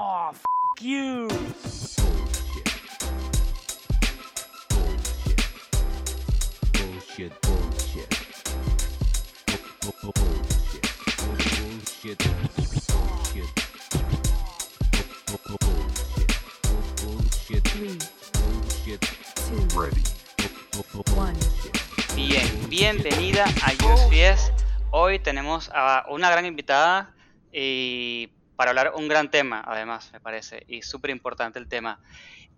Oh, f you. Bullshit, bullshit. Bu- bu- bu- Bullshit. Bullshit. Bullshit. Bu- bu- bu- Bullshit. Three, Bullshit. two, Ready. Bu- bu- bu- one. Bien, bienvenida a USPS. Hoy tenemos a una gran invitada y para hablar un gran tema, además, me parece, y súper importante el tema.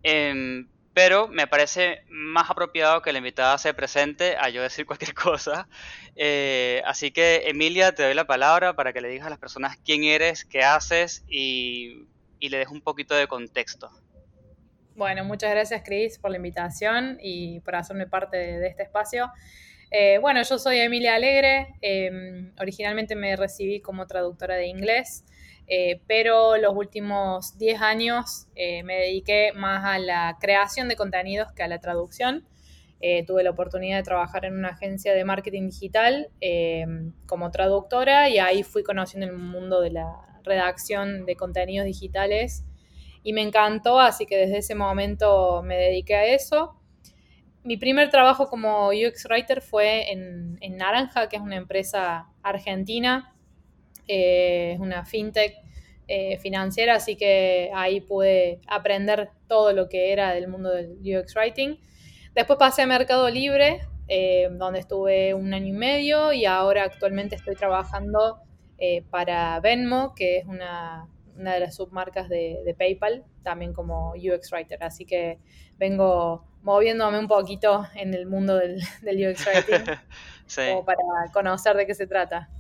Em, pero me parece más apropiado que la invitada se presente a yo decir cualquier cosa. Eh, así que, Emilia, te doy la palabra para que le digas a las personas quién eres, qué haces y, y le des un poquito de contexto. Bueno, muchas gracias Chris por la invitación y por hacerme parte de, este espacio. Eh, bueno, yo soy Emilia Alegre, eh, originalmente me recibí como traductora de inglés, eh, pero los últimos 10 años eh, me dediqué más a la creación de contenidos que a la traducción. Eh, tuve la oportunidad de trabajar en una agencia de marketing digital eh, como traductora y ahí fui conociendo el mundo de la redacción de contenidos digitales y me encantó, así que desde ese momento me dediqué a eso. Mi primer trabajo como UX Writer fue en, en Naranja, que es una empresa argentina, eh, es una fintech eh, financiera, así que ahí pude aprender todo lo que era del mundo del UX Writing. Después pasé a Mercado Libre, eh, donde estuve un año y medio y ahora actualmente estoy trabajando eh, para Venmo, que es una, una de las submarcas de, de, PayPal, también como UX Writer. Así que vengo moviéndome un poquito en el mundo del, del UX Writing Sí. como para conocer de qué se trata.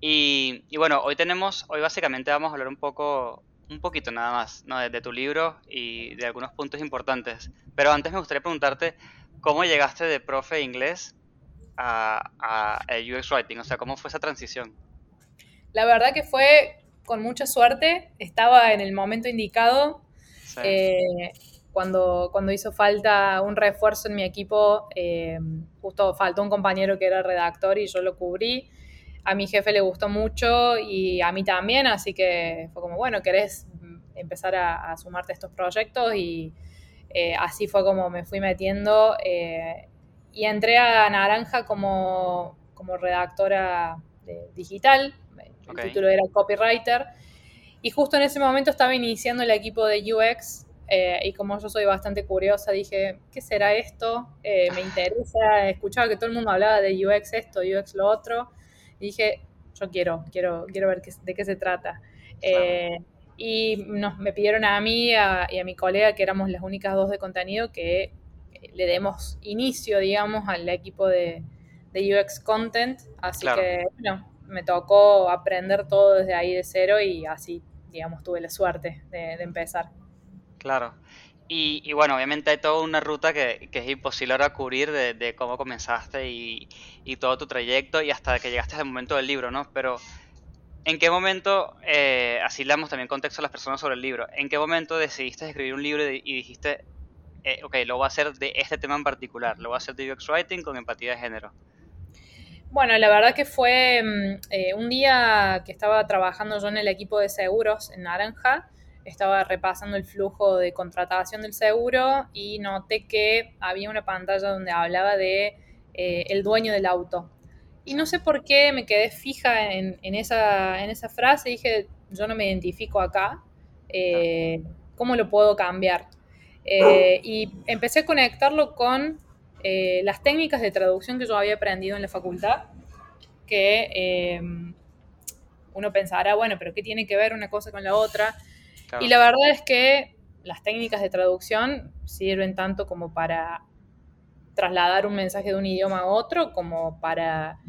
Y, y bueno, hoy tenemos, hoy básicamente vamos a hablar un poco, un poquito nada más, ¿no? de, de tu libro y de algunos puntos importantes. Pero antes me gustaría preguntarte, ¿cómo llegaste de profe de inglés a, a, a UX Writing? O sea, ¿cómo fue esa transición? La verdad que fue con mucha suerte, estaba en el momento indicado. Sí. Eh, cuando, cuando hizo falta un refuerzo en mi equipo, eh, justo faltó un compañero que era redactor y yo lo cubrí. A mi jefe le gustó mucho y a mí también, así que fue como, bueno, ¿querés empezar a, a sumarte a estos proyectos? Y eh, así fue como me fui metiendo. eh, y entré a Naranja como, como redactora de, digital, el título era copywriter. Y justo en ese momento estaba iniciando el equipo de UX eh, y como yo soy bastante curiosa, dije, ¿qué será esto? Eh, me interesa, escuchaba que todo el mundo hablaba de UX esto, UX lo otro. Y dije, yo quiero, quiero, quiero ver qué- de qué se trata. Eh, y nos, me pidieron a mí a- y a mi colega, que éramos las únicas dos de contenido, que eh, le demos inicio, digamos, al equipo de, de UX Content. Así Claro. que, bueno, me tocó aprender todo desde ahí de cero y así, digamos, tuve la suerte de, de empezar. Claro. Y, y bueno, obviamente hay toda una ruta que, es imposible ahora cubrir de, cómo comenzaste y, todo tu trayecto y hasta que llegaste al momento del libro, ¿no? Pero, ¿en qué momento, eh, así le damos también contexto a las personas sobre el libro, ¿en qué momento decidiste escribir un libro y, y dijiste, eh, ok, lo voy a hacer de este tema en particular, lo voy a hacer de UX Writing con empatía de género? Bueno, la verdad que fue mm, eh, un día que estaba trabajando yo en el equipo de seguros en Naranja, estaba repasando el flujo de contratación del seguro y noté que había una pantalla donde hablaba de eh, el dueño del auto. Y no sé por qué me quedé fija en, esa, en esa frase dije, yo no me identifico acá, eh, ¿cómo lo puedo cambiar? Eh, y empecé a conectarlo con las técnicas de traducción que yo había aprendido en la facultad, que uno pensará, bueno, pero ¿qué tiene que ver una cosa con la otra? Claro. Y la verdad es que las técnicas de traducción sirven tanto como para trasladar un mensaje de un idioma a otro, como para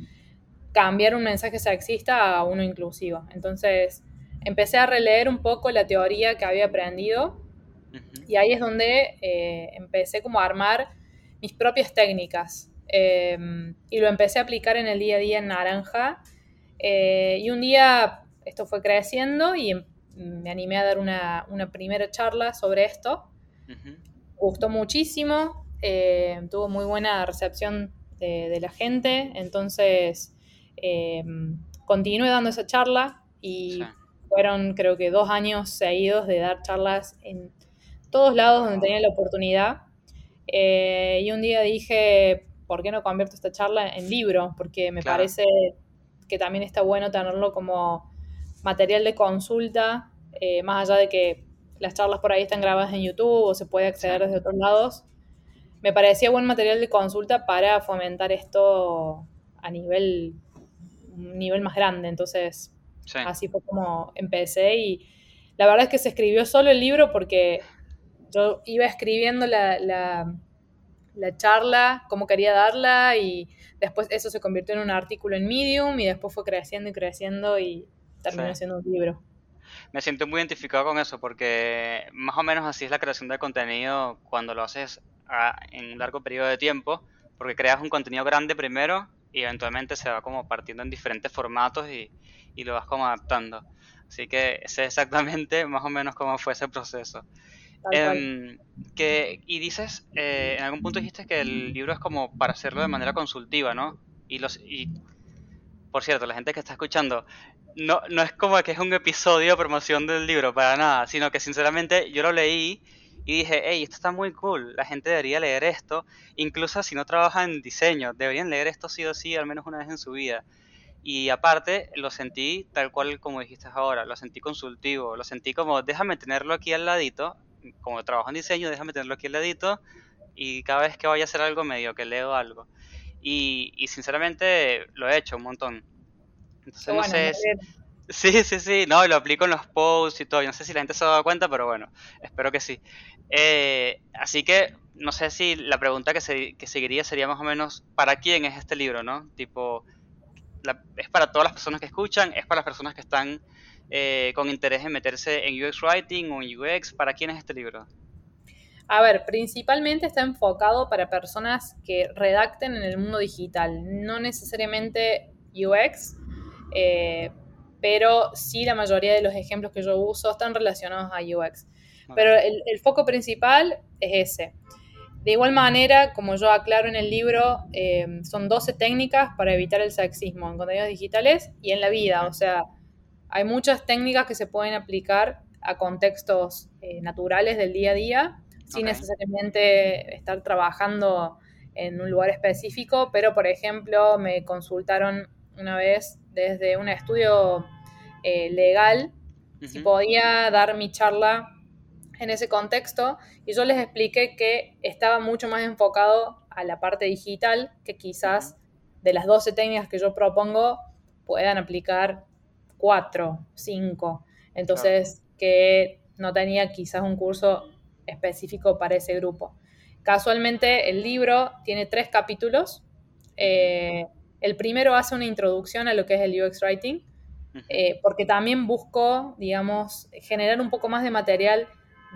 cambiar un mensaje sexista a uno inclusivo. Entonces, empecé a releer un poco la teoría que había aprendido y ahí es donde eh, empecé como a armar mis propias técnicas. Eh, y lo empecé a aplicar en el día a día en Naranja. Eh, y un día esto fue creciendo y em- me animé a dar una, una primera charla sobre esto. Gustó muchísimo, eh, tuvo muy buena recepción de, de la gente, entonces eh, continué dando esa charla y Sí. fueron creo que dos años seguidos de dar charlas en todos lados donde tenía la oportunidad. Eh, y un día dije, ¿por qué no convierto esta charla en libro? Porque me Claro. parece que también está bueno tenerlo como material de consulta, eh, más allá de que las charlas por ahí están grabadas en YouTube o se puede acceder desde otros lados. Me parecía buen material de consulta para fomentar esto a nivel, un nivel más grande. Entonces, Sí. Así fue como empecé y la verdad es que se escribió solo el libro porque yo iba escribiendo la, la- la charla, cómo quería darla y después eso se convirtió en un artículo en Medium y después fue creciendo y creciendo y terminó Sí. siendo un libro. Me siento muy identificado con eso porque más o menos así es la creación de contenido cuando lo haces a- en un largo periodo de tiempo, porque creas un contenido grande primero y eventualmente se va como partiendo en diferentes formatos y, y lo vas como adaptando. Así que sé exactamente más o menos cómo fue ese proceso. Em, que, y dices, eh, en algún punto dijiste que el libro es como para hacerlo de manera consultiva, ¿no? Y los y por cierto, la gente que está escuchando, no, no es como que es un episodio de promoción del libro, para nada, sino que sinceramente yo lo leí y dije, hey, esto está muy cool, la gente debería leer esto, incluso si no trabaja en diseño, deberían leer esto sí o sí, al menos una vez en su vida. Y aparte, lo sentí tal cual como dijiste ahora, lo sentí consultivo, lo sentí como, déjame tenerlo aquí al ladito, como trabajo en diseño, déjame tenerlo aquí al ladito, y cada vez que vaya a hacer algo medio que leo algo. Y, y sinceramente lo he hecho un montón. Entonces no sé. Sí, sí, sí, no, lo aplico en los posts y todo. Yo no sé si la gente se ha dado cuenta, pero bueno, espero que sí. Eh, así que no sé si la pregunta que, se- que seguiría sería más o menos, ¿para quién es este libro, no? Tipo, la- ¿es para todas las personas que escuchan? ¿Es para las personas que están eh, con interés en meterse en UX Writing o en UX? ¿Para quién es este libro? A ver, principalmente está enfocado para personas que redacten en el mundo digital, no necesariamente UX, eh, pero sí la mayoría de los ejemplos que yo uso están relacionados a UX. Pero el, el foco principal es ese. De igual manera, como yo aclaro en el libro, eh, son 12 técnicas para evitar el sexismo en contenidos digitales y en la vida. O sea, hay muchas técnicas que se pueden aplicar a contextos eh, naturales del día a día, sin Ok. necesariamente estar trabajando en un lugar específico, pero por ejemplo me consultaron una vez desde un estudio eh, legal si podía dar mi charla en ese contexto y yo les expliqué que estaba mucho más enfocado a la parte digital, que quizás de las 12 técnicas que yo propongo puedan aplicar 4, 5. Entonces, que no tenía quizás un curso específico para ese grupo. Casualmente, el libro tiene tres capítulos. Eh, el primero hace una introducción a lo que es el UX Writing, eh, porque también busco, digamos, generar un poco más de material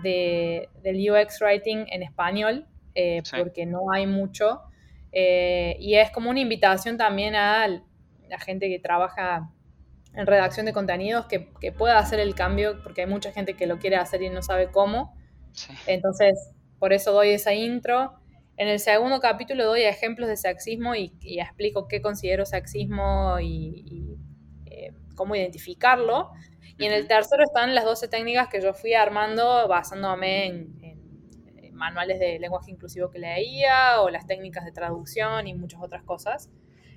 de, del UX Writing en español, eh, Sí. porque no hay mucho. Eh, y es como una invitación también a la gente que trabaja en redacción de contenidos que, que pueda hacer el cambio, porque hay mucha gente que lo quiere hacer y no sabe cómo. Sí. Entonces, por eso doy esa intro. En el segundo capítulo doy ejemplos de sexismo y, y explico qué considero sexismo y, y, eh, cómo identificarlo. Y en el tercero están las 12 técnicas que yo fui armando basándome en, en, en manuales de lenguaje inclusivo que leía o las técnicas de traducción y muchas otras cosas.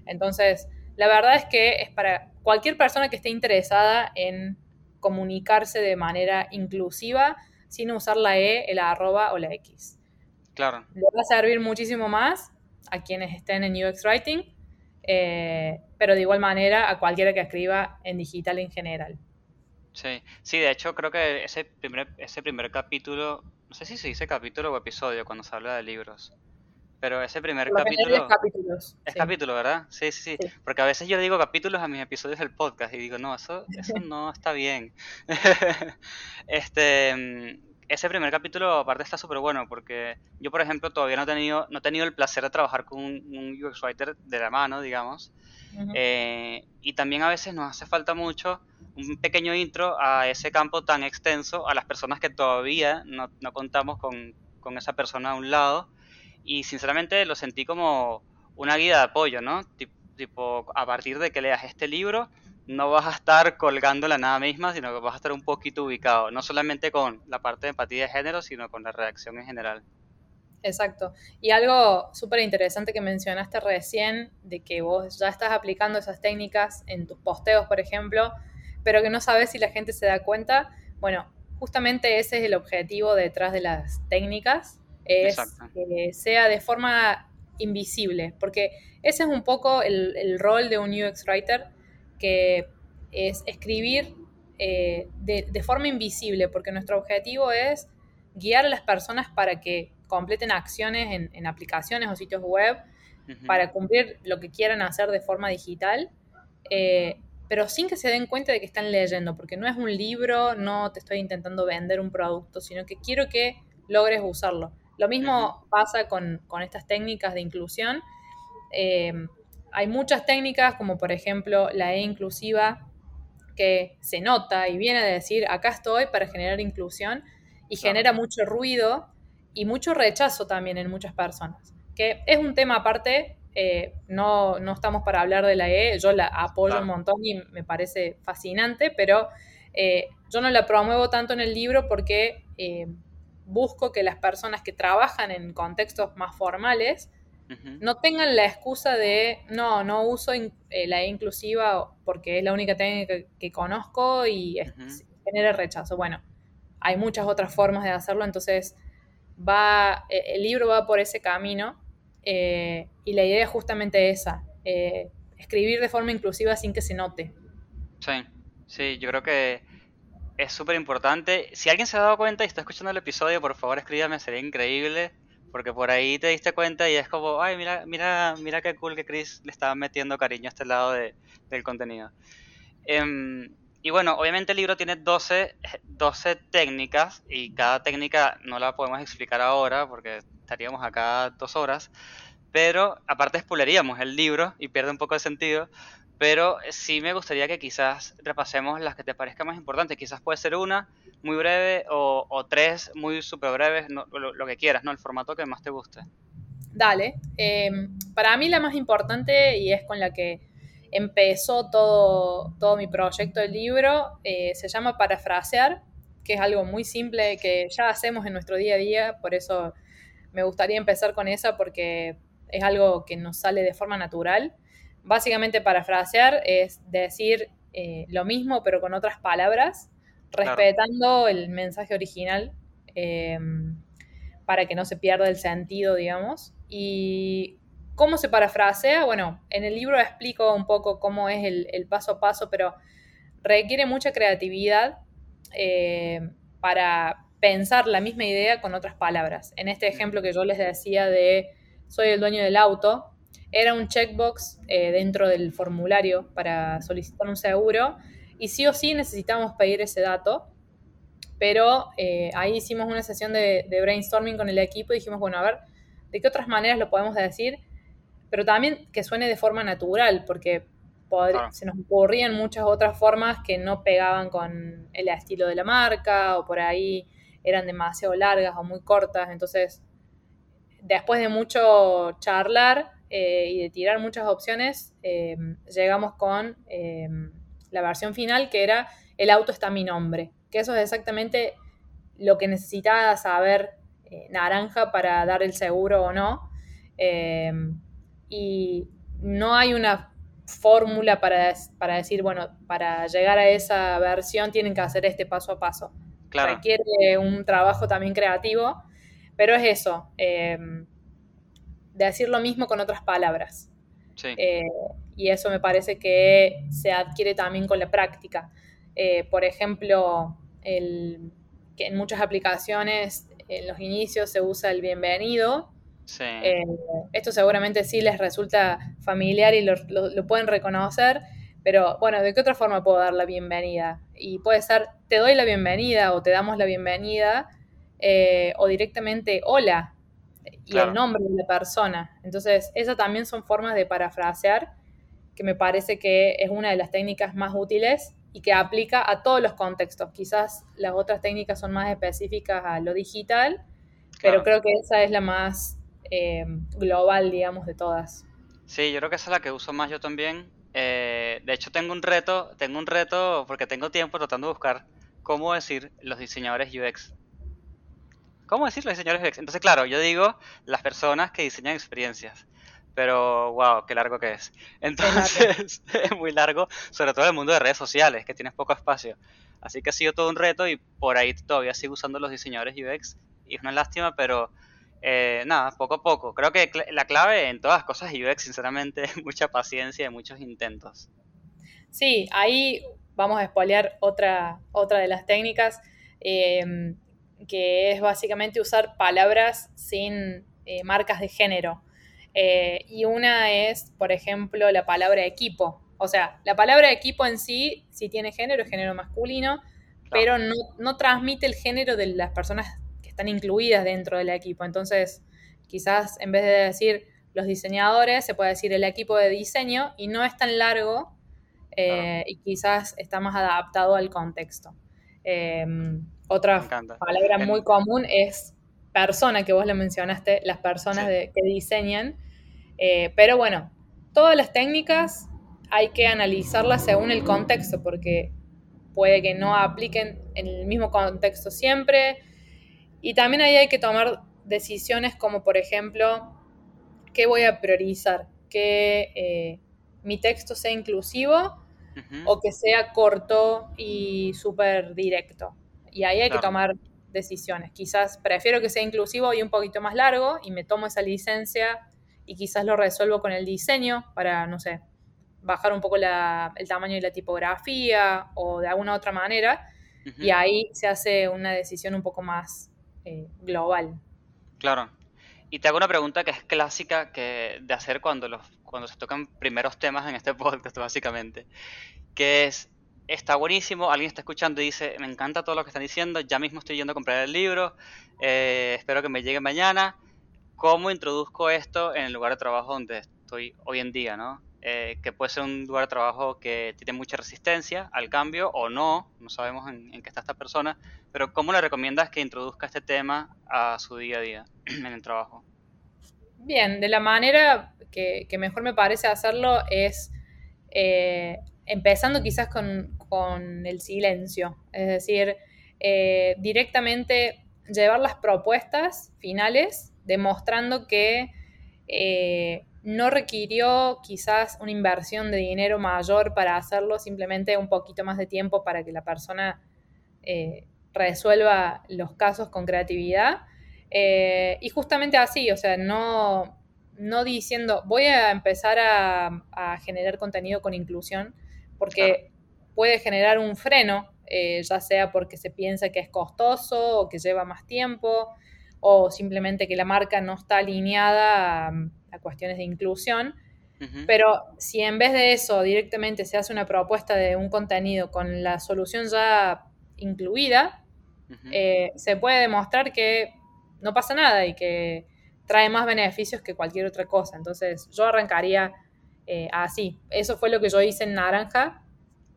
Entonces, la verdad es que es para cualquier persona que esté interesada en comunicarse de manera inclusiva sin usar la E, el arroba o la X. Claro. Le va a servir muchísimo más a quienes estén en UX Writing, eh, pero de igual manera a cualquiera que escriba en digital en general. Sí, sí, de hecho creo que ese primer, ese primer capítulo, no sé si se dice capítulo o episodio cuando se habla de libros, pero ese primer Por capítulo es capítulos. es sí. capítulo, ¿verdad? Sí, sí, sí, Sí. porque a veces yo digo capítulos a mis episodios del podcast y digo, no, eso, eso no está bien. Este, mm, ese primer capítulo aparte está súper bueno porque yo, por ejemplo, todavía no he tenido, no he tenido el placer de trabajar con un, un UX Writer de la mano, digamos. Eh, y también a veces nos hace falta mucho un pequeño intro a ese campo tan extenso, a las personas que todavía no, no contamos con, con esa persona a un lado. Y sinceramente lo sentí como una guía de apoyo, ¿no? Tip- Tipo, a partir de que leas este libro, no vas a estar colgando la nada misma, sino que vas a estar un poquito ubicado, no solamente con la parte de empatía de género, sino con la redacción en general. Exacto. Y algo súper interesante que mencionaste recién, de que vos ya estás aplicando esas técnicas en tus posteos, por ejemplo, pero que no sabes si la gente se da cuenta. Bueno, justamente ese es el objetivo detrás de las técnicas, es que sea de forma invisible, porque ese es un poco el, rol de un UX Writer, que es escribir eh, de, forma invisible, porque nuestro objetivo es guiar a las personas para que completen acciones en, aplicaciones o sitios web, para cumplir lo que quieran hacer de forma digital, eh, pero sin que se den cuenta de que están leyendo, porque no es un libro, no te estoy intentando vender un producto, sino que quiero que logres usarlo. Lo mismo pasa con, estas técnicas de inclusión. Eh, hay muchas técnicas, como por ejemplo la E inclusiva, que se nota y viene a decir, acá estoy para generar inclusión, y genera mucho ruido y mucho rechazo también en muchas personas, que es un tema aparte, eh, no, no, estamos para hablar de la E, yo la apoyo un montón y me parece fascinante, pero eh, yo no la promuevo tanto en el libro porque busco que las personas que trabajan en contextos más formales no tengan la excusa de, no, no uso eh, la E inclusiva porque es la única técnica que, conozco y genera rechazo. Bueno, hay muchas otras formas de hacerlo, entonces va, e, el libro va por ese camino eh, y la idea es justamente esa, eh, escribir de forma inclusiva sin que se note. Sí, sí, yo creo que es súper importante. Si alguien se ha dado cuenta y está escuchando el episodio, por favor escríbame, sería increíble. Porque por ahí te diste cuenta y es como, ay, mira, mira, mira qué cool que Chris le estaba metiendo cariño a este lado del contenido. Em, y bueno, obviamente el libro tiene 12, 12 técnicas y cada técnica no la podemos explicar ahora porque estaríamos acá dos horas. Pero aparte spoileríamos el libro y pierde un poco de sentido pero sí me gustaría que quizás repasemos las que te parezcan más importantes. Quizás puede ser una muy breve o, tres muy súper breves, lo, que quieras, ¿no? El formato que más te guste. Dale. Em, para mí la más importante y es con la que empezó todo, todo mi proyecto del libro, eh, se llama parafrasear, que es algo muy simple que ya hacemos en nuestro día a día, por eso me gustaría empezar con esa porque es algo que nos sale de forma natural básicamente parafrasear es decir eh, lo mismo pero con otras palabras, respetando el mensaje original em, para que no se pierda el sentido, digamos. Y cómo se parafrasea, bueno, en el libro explico un poco cómo es el, paso a paso, pero requiere mucha creatividad eh, para pensar la misma idea con otras palabras. En este ejemplo que yo les decía de soy el dueño del auto, era un checkbox eh, dentro del formulario para solicitar un seguro y sí o sí necesitamos pedir ese dato, pero eh, ahí hicimos una sesión de, brainstorming con el equipo y dijimos, bueno, a ver, ¿de qué otras maneras lo podemos decir? Pero también que suene de forma natural, porque se nos ocurrían muchas otras formas que no pegaban con el estilo de la marca o por ahí eran demasiado largas o muy cortas, entonces después de mucho charlar, eh, y de tirar muchas opciones, eh, llegamos con eh, la versión final que era el auto está mi nombre, que eso es exactamente lo que necesitaba saber Naranja para dar el seguro o no. y no hay una fórmula para, para, decir, bueno, para llegar a esa versión tienen que hacer este paso a paso. Requiere un trabajo también creativo, pero es eso decir lo mismo con otras palabras. Eh, y eso me parece que se adquiere también con la práctica. Eh, por ejemplo, el, que en muchas aplicaciones en los inicios se usa el bienvenido. Eh, esto seguramente sí les resulta familiar y lo, pueden reconocer, pero bueno, ¿de qué otra forma puedo dar la bienvenida? Y puede ser, te doy la bienvenida o te damos la bienvenida, o directamente, hola, y el nombre de la persona. Entonces, esas también son formas de parafrasear que me parece que es una de las técnicas más útiles y que aplica a todos los contextos. Quizás las otras técnicas son más específicas a lo digital, pero creo que esa es la más eh, global, digamos, de todas. Sí, yo creo que esa es la que uso más yo también. Eh, de hecho, tengo un reto, tengo un reto porque tengo tiempo tratando de buscar cómo decir los diseñadores UX. ¿Cómo decir los diseñadores UX? Entonces, claro, yo digo las personas que diseñan experiencias. Pero, wow, qué largo que es. Entonces, es muy largo, sobre todo en el mundo de redes sociales, que tienes poco espacio. Así que ha sido todo un reto y por ahí todavía sigo usando los diseñadores UX. Y es una lástima, pero eh, nada, poco a poco. Creo que la clave en todas las cosas UX, sinceramente, es mucha paciencia y muchos intentos. Sí, ahí vamos a espolear otra, otra de las técnicas, eh, que es básicamente usar palabras sin eh, marcas de género. Eh, y una es, por ejemplo, la palabra equipo. O sea, la palabra equipo en sí, si tiene género, es género masculino, pero no, no transmite el género de las personas que están incluidas dentro del equipo. Entonces, quizás en vez de decir los diseñadores, se puede decir el equipo de diseño y no es tan largo eh, y quizás está más adaptado al contexto. Otra palabra En- muy común es persona, que vos le mencionaste, las personas Sí. de- que diseñan. Eh, pero bueno, todas las técnicas hay que analizarlas según el contexto, porque puede que no apliquen en el mismo contexto siempre. Y también ahí hay que tomar decisiones como, por ejemplo, ¿qué voy a priorizar? ¿Que eh, mi texto sea inclusivo o que sea corto y súper directo? Y ahí hay que tomar decisiones. Quizás prefiero que sea inclusivo y un poquito más largo y me tomo esa licencia y quizás lo resuelvo con el diseño para, no sé, bajar un poco la- el tamaño y la tipografía o de alguna otra manera. Y ahí se hace una decisión un poco más eh, global. Claro. Y te hago una pregunta que es clásica que, de hacer cuando, los, cuando se tocan primeros temas en este podcast, básicamente. Que es, está buenísimo, alguien está escuchando y dice, me encanta todo lo que están diciendo, ya mismo estoy yendo a comprar el libro, eh, espero que me llegue mañana. ¿Cómo introduzco esto en el lugar de trabajo donde estoy hoy en día, no? Eh, que puede ser un lugar de trabajo que tiene mucha resistencia al cambio o no, no sabemos en, qué está esta persona, pero ¿cómo le recomiendas que introduzca este tema a su día a día en el trabajo? Bien, de la manera que, que mejor me parece hacerlo es eh, empezando quizás con, con el silencio, es decir, eh, directamente llevar las propuestas finales demostrando que eh, no requirió quizás una inversión de dinero mayor para hacerlo, simplemente un poquito más de tiempo para que la persona eh, resuelva los casos con creatividad. Y justamente así, o sea, no, no diciendo voy a empezar a generar contenido con inclusión, porque puede generar un freno, eh, ya sea porque se piensa que es costoso o que lleva más tiempo, o simplemente que la marca no está alineada a, a cuestiones de inclusión. Pero si en vez de eso directamente se hace una propuesta de un contenido con la solución ya incluida, eh, se puede demostrar que no pasa nada y que trae más beneficios que cualquier otra cosa. Entonces yo arrancaría eh, así. Eso fue lo que yo hice en Naranja.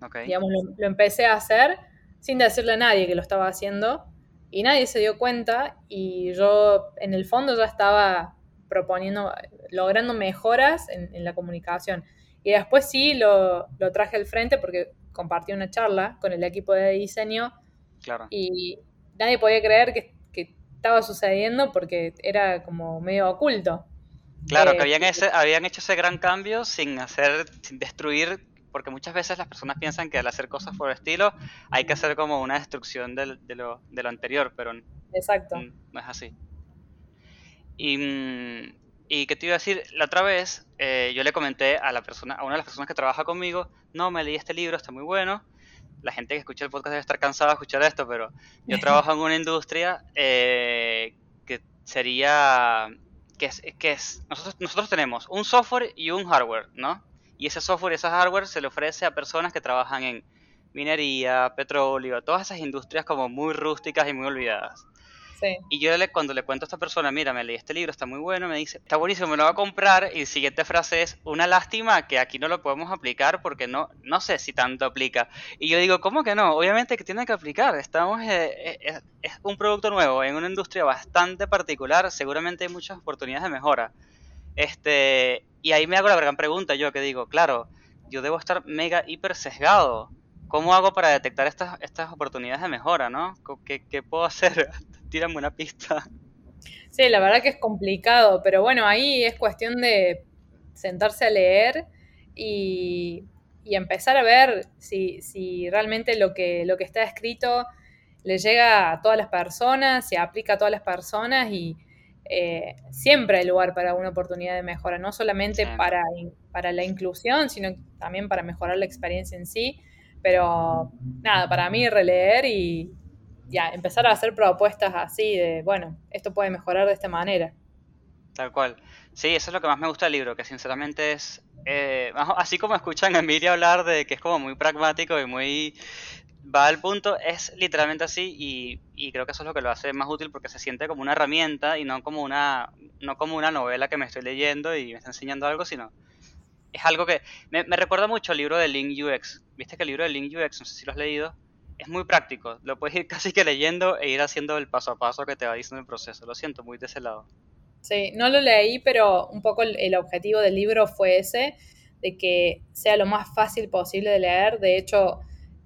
Ok. Digamos, lo, lo empecé a hacer sin decirle a nadie que lo estaba haciendo y nadie se dio cuenta y yo en el fondo ya estaba proponiendo, logrando mejoras en, en la comunicación. Y después sí lo, lo traje al frente porque compartí una charla con el equipo de diseño Claro. y nadie podía creer que, que estaba sucediendo porque era como medio oculto. Claro, Eh, que habían, ese, habían hecho ese gran cambio sin hacer, sin destruir, porque muchas veces las personas piensan que al hacer cosas por estilo hay que hacer como una destrucción del- de, lo, de lo anterior, pero Exacto. no es así. Y, mm, y qué te iba a decir, la otra vez eh, yo le comenté a la persona, a una de las personas que trabaja conmigo, no, me leí este libro, está muy bueno. La gente que escucha el podcast debe estar cansada de escuchar esto, pero yo trabajo en una industria eh, que sería que es, que es nosotros, nosotros tenemos un software y un hardware, ¿no? Y ese software ese hardware se le ofrece a personas que trabajan en minería, petróleo, todas esas industrias como muy rústicas y muy olvidadas. Sí. Y yo le, cuando le cuento a esta persona, mira, me leí este libro, está muy bueno, me dice, está buenísimo, me lo va a comprar. Y la siguiente frase es, una lástima que aquí no lo podemos aplicar porque no, no sé si tanto aplica. Y yo digo, ¿cómo que no? Obviamente que tiene que aplicar. Estamos, eh, eh, es, es un producto nuevo en una industria bastante particular, seguramente hay muchas oportunidades de mejora. Este, y ahí me hago la gran pregunta yo que digo, claro, yo debo estar mega hiper sesgado. ¿Cómo hago para detectar estas, estas oportunidades de mejora, no? ¿Qué, qué puedo hacer? Tírame una pista. Sí, la verdad que es complicado, pero bueno, ahí es cuestión de sentarse a leer y, y empezar a ver si, si realmente lo que, lo que está escrito le llega a todas las personas, se aplica a todas las personas y eh, siempre hay lugar para una oportunidad de mejora, no solamente para, para la inclusión, sino también para mejorar la experiencia en sí. Pero nada, para mí releer y ya empezar a hacer propuestas así de, bueno, esto puede mejorar de esta manera. Tal cual. Sí, eso es lo que más me gusta del libro, que sinceramente es, eh, así como escuchan a Emilia hablar de que es como muy pragmático y muy va al punto, es literalmente así y, creo que eso es lo que lo hace más útil porque se siente como una herramienta y no como una, no como una novela que me estoy leyendo y me está enseñando algo, sino es algo que me, recuerda mucho al libro de Link UX. Viste que el libro de Link UX, no sé si lo has leído, es muy práctico. Lo puedes ir casi que leyendo e ir haciendo el paso a paso que te va diciendo el proceso. Lo siento, muy de ese lado. Sí, no lo leí, pero un poco el, objetivo del libro fue ese, de que sea lo más fácil posible de leer. De hecho,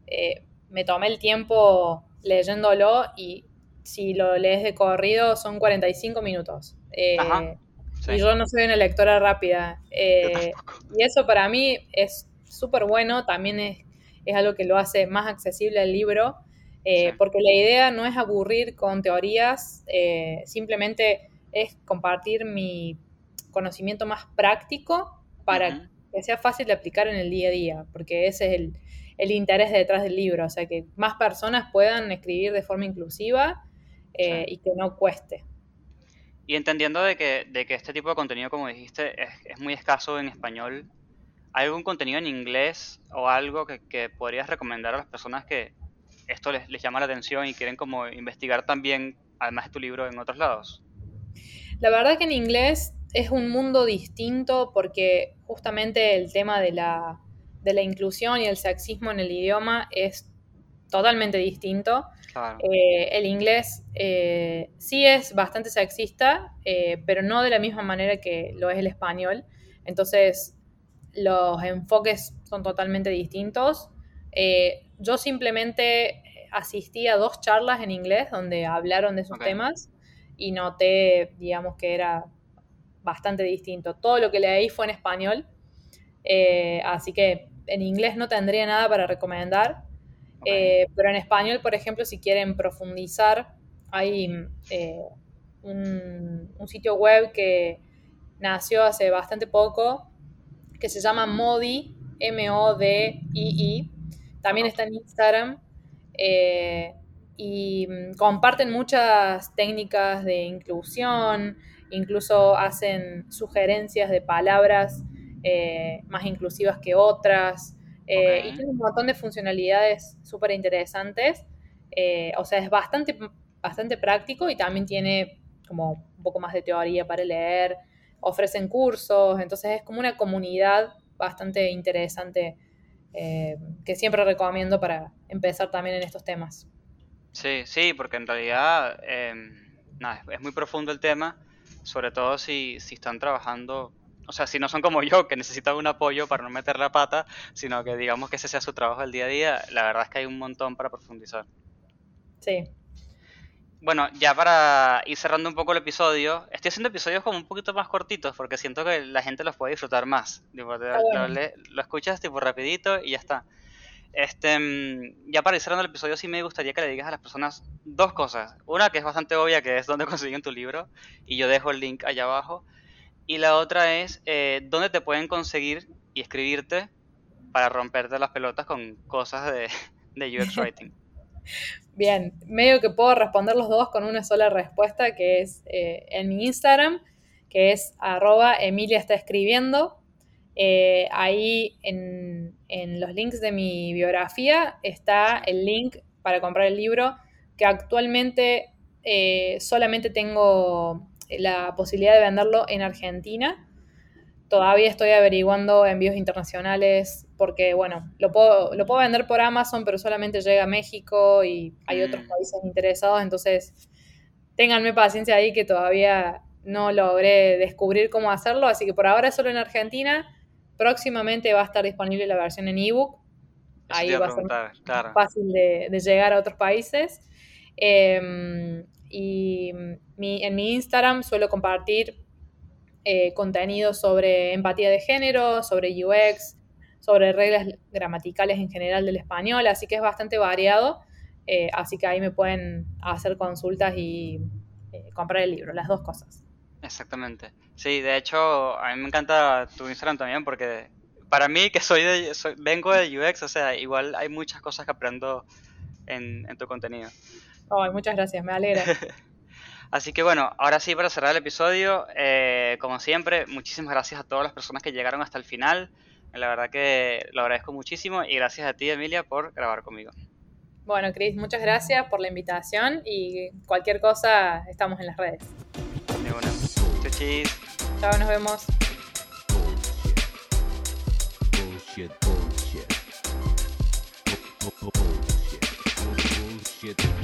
eh, me tomé el tiempo leyéndolo y si lo lees de corrido son 45 minutos. Eh, y yo no soy una lectora rápida. Eh, y eso para mí es súper bueno, también es, es, algo que lo hace más accesible al libro, porque la idea no es aburrir con teorías, simplemente es compartir mi conocimiento más práctico para que sea fácil de aplicar en el día a día, porque ese es el, interés detrás del libro, o sea, que más personas puedan escribir de forma inclusiva eh, y que no cueste. Y entendiendo de que, de que este tipo de contenido, como dijiste, es, muy escaso en español, ¿hay algún contenido en inglés o algo que, podrías recomendar a las personas que esto les, les llama la atención y quieren como investigar también, además de tu libro, en otros lados? La verdad que en inglés es un mundo distinto porque justamente el tema de la, inclusión y el sexismo en el idioma es totalmente distinto. Eh, el inglés eh, sí es bastante sexista, eh, pero no de la misma manera que lo es el español. Entonces, los enfoques son totalmente distintos. yo simplemente asistí a dos charlas en inglés donde hablaron de esos temas y noté, digamos, que era bastante distinto. Todo lo que leí fue en español, así que en inglés no tendría nada para recomendar, eh, pero en español, por ejemplo, si quieren profundizar, hay eh, un, sitio web que nació hace bastante poco, que se llama Modi, M-O-D-I-I, también está en Instagram y mm, comparten muchas técnicas de inclusión, incluso hacen sugerencias de palabras eh, más inclusivas que otras, eh, y tiene un montón de funcionalidades súper interesantes. Eh, o sea, es bastante, bastante práctico y también tiene como un poco más de teoría para leer, ofrecen cursos, entonces es como una comunidad bastante interesante que siempre recomiendo para empezar también en estos temas. Sí, sí, porque en realidad em, nada, es muy profundo el tema, sobre todo si, si están trabajando, o sea, si no son como yo, que necesitan un apoyo para no meter la pata, sino que digamos que ese sea su trabajo del día a día, la verdad es que hay un montón para profundizar. Sí. Bueno, ya para ir cerrando un poco el episodio, estoy haciendo episodios como un poquito más cortitos porque siento que la gente los puede disfrutar más. lo, lo, escuchas tipo rapidito y ya está. Este, mm, ya para ir cerrando el episodio, sí me gustaría que le digas a las personas dos cosas. Una que es bastante obvia, que es dónde consiguen tu libro, y yo dejo el link allá abajo. Y la otra es eh, dónde te pueden conseguir y escribirte para romperte las pelotas con cosas de, de UX Writing. Bien, medio que puedo responder los dos con una sola respuesta, que es eh, en mi Instagram, que es arroba Emilia está escribiendo. Eh, ahí en, los links de mi biografía está el link para comprar el libro, que actualmente solamente tengo la posibilidad de venderlo en Argentina. Todavía estoy averiguando envíos internacionales porque, bueno, lo puedo, lo puedo vender por Amazon, pero solamente llega a México y hay otros mm. países interesados, entonces ténganme paciencia ahí que todavía no logré descubrir cómo hacerlo, así que por ahora solo en Argentina próximamente va a estar disponible la versión en ebook. Ahí va a ser claro. fácil de, de llegar a otros países. Eh, y mi- en mi Instagram suelo compartir eh, contenido sobre empatía de género, sobre UX, sobre reglas gramaticales en general del español, así que es bastante variado. eh, así que ahí me pueden hacer consultas y eh, comprar el libro, las dos cosas. Exactamente. Sí, de hecho, a mí me encanta tu Instagram también porque para mí que soy de, soy- vengo de UX, o sea, igual hay muchas cosas que aprendo en, en tu contenido. Ay, muchas gracias, me alegra. Así que bueno, ahora sí para cerrar el episodio, eh, como siempre, muchísimas gracias a todas las personas que llegaron hasta el final. La verdad que lo agradezco muchísimo y gracias a ti, Emilia, por grabar conmigo. Bueno, Cris, muchas gracias por la invitación y cualquier cosa estamos en las redes. De una. Chuchis. Chao, nos vemos. Bullshit, bullshit. Bu- bu- bu- Bullshit. Bullshit. Bullshit.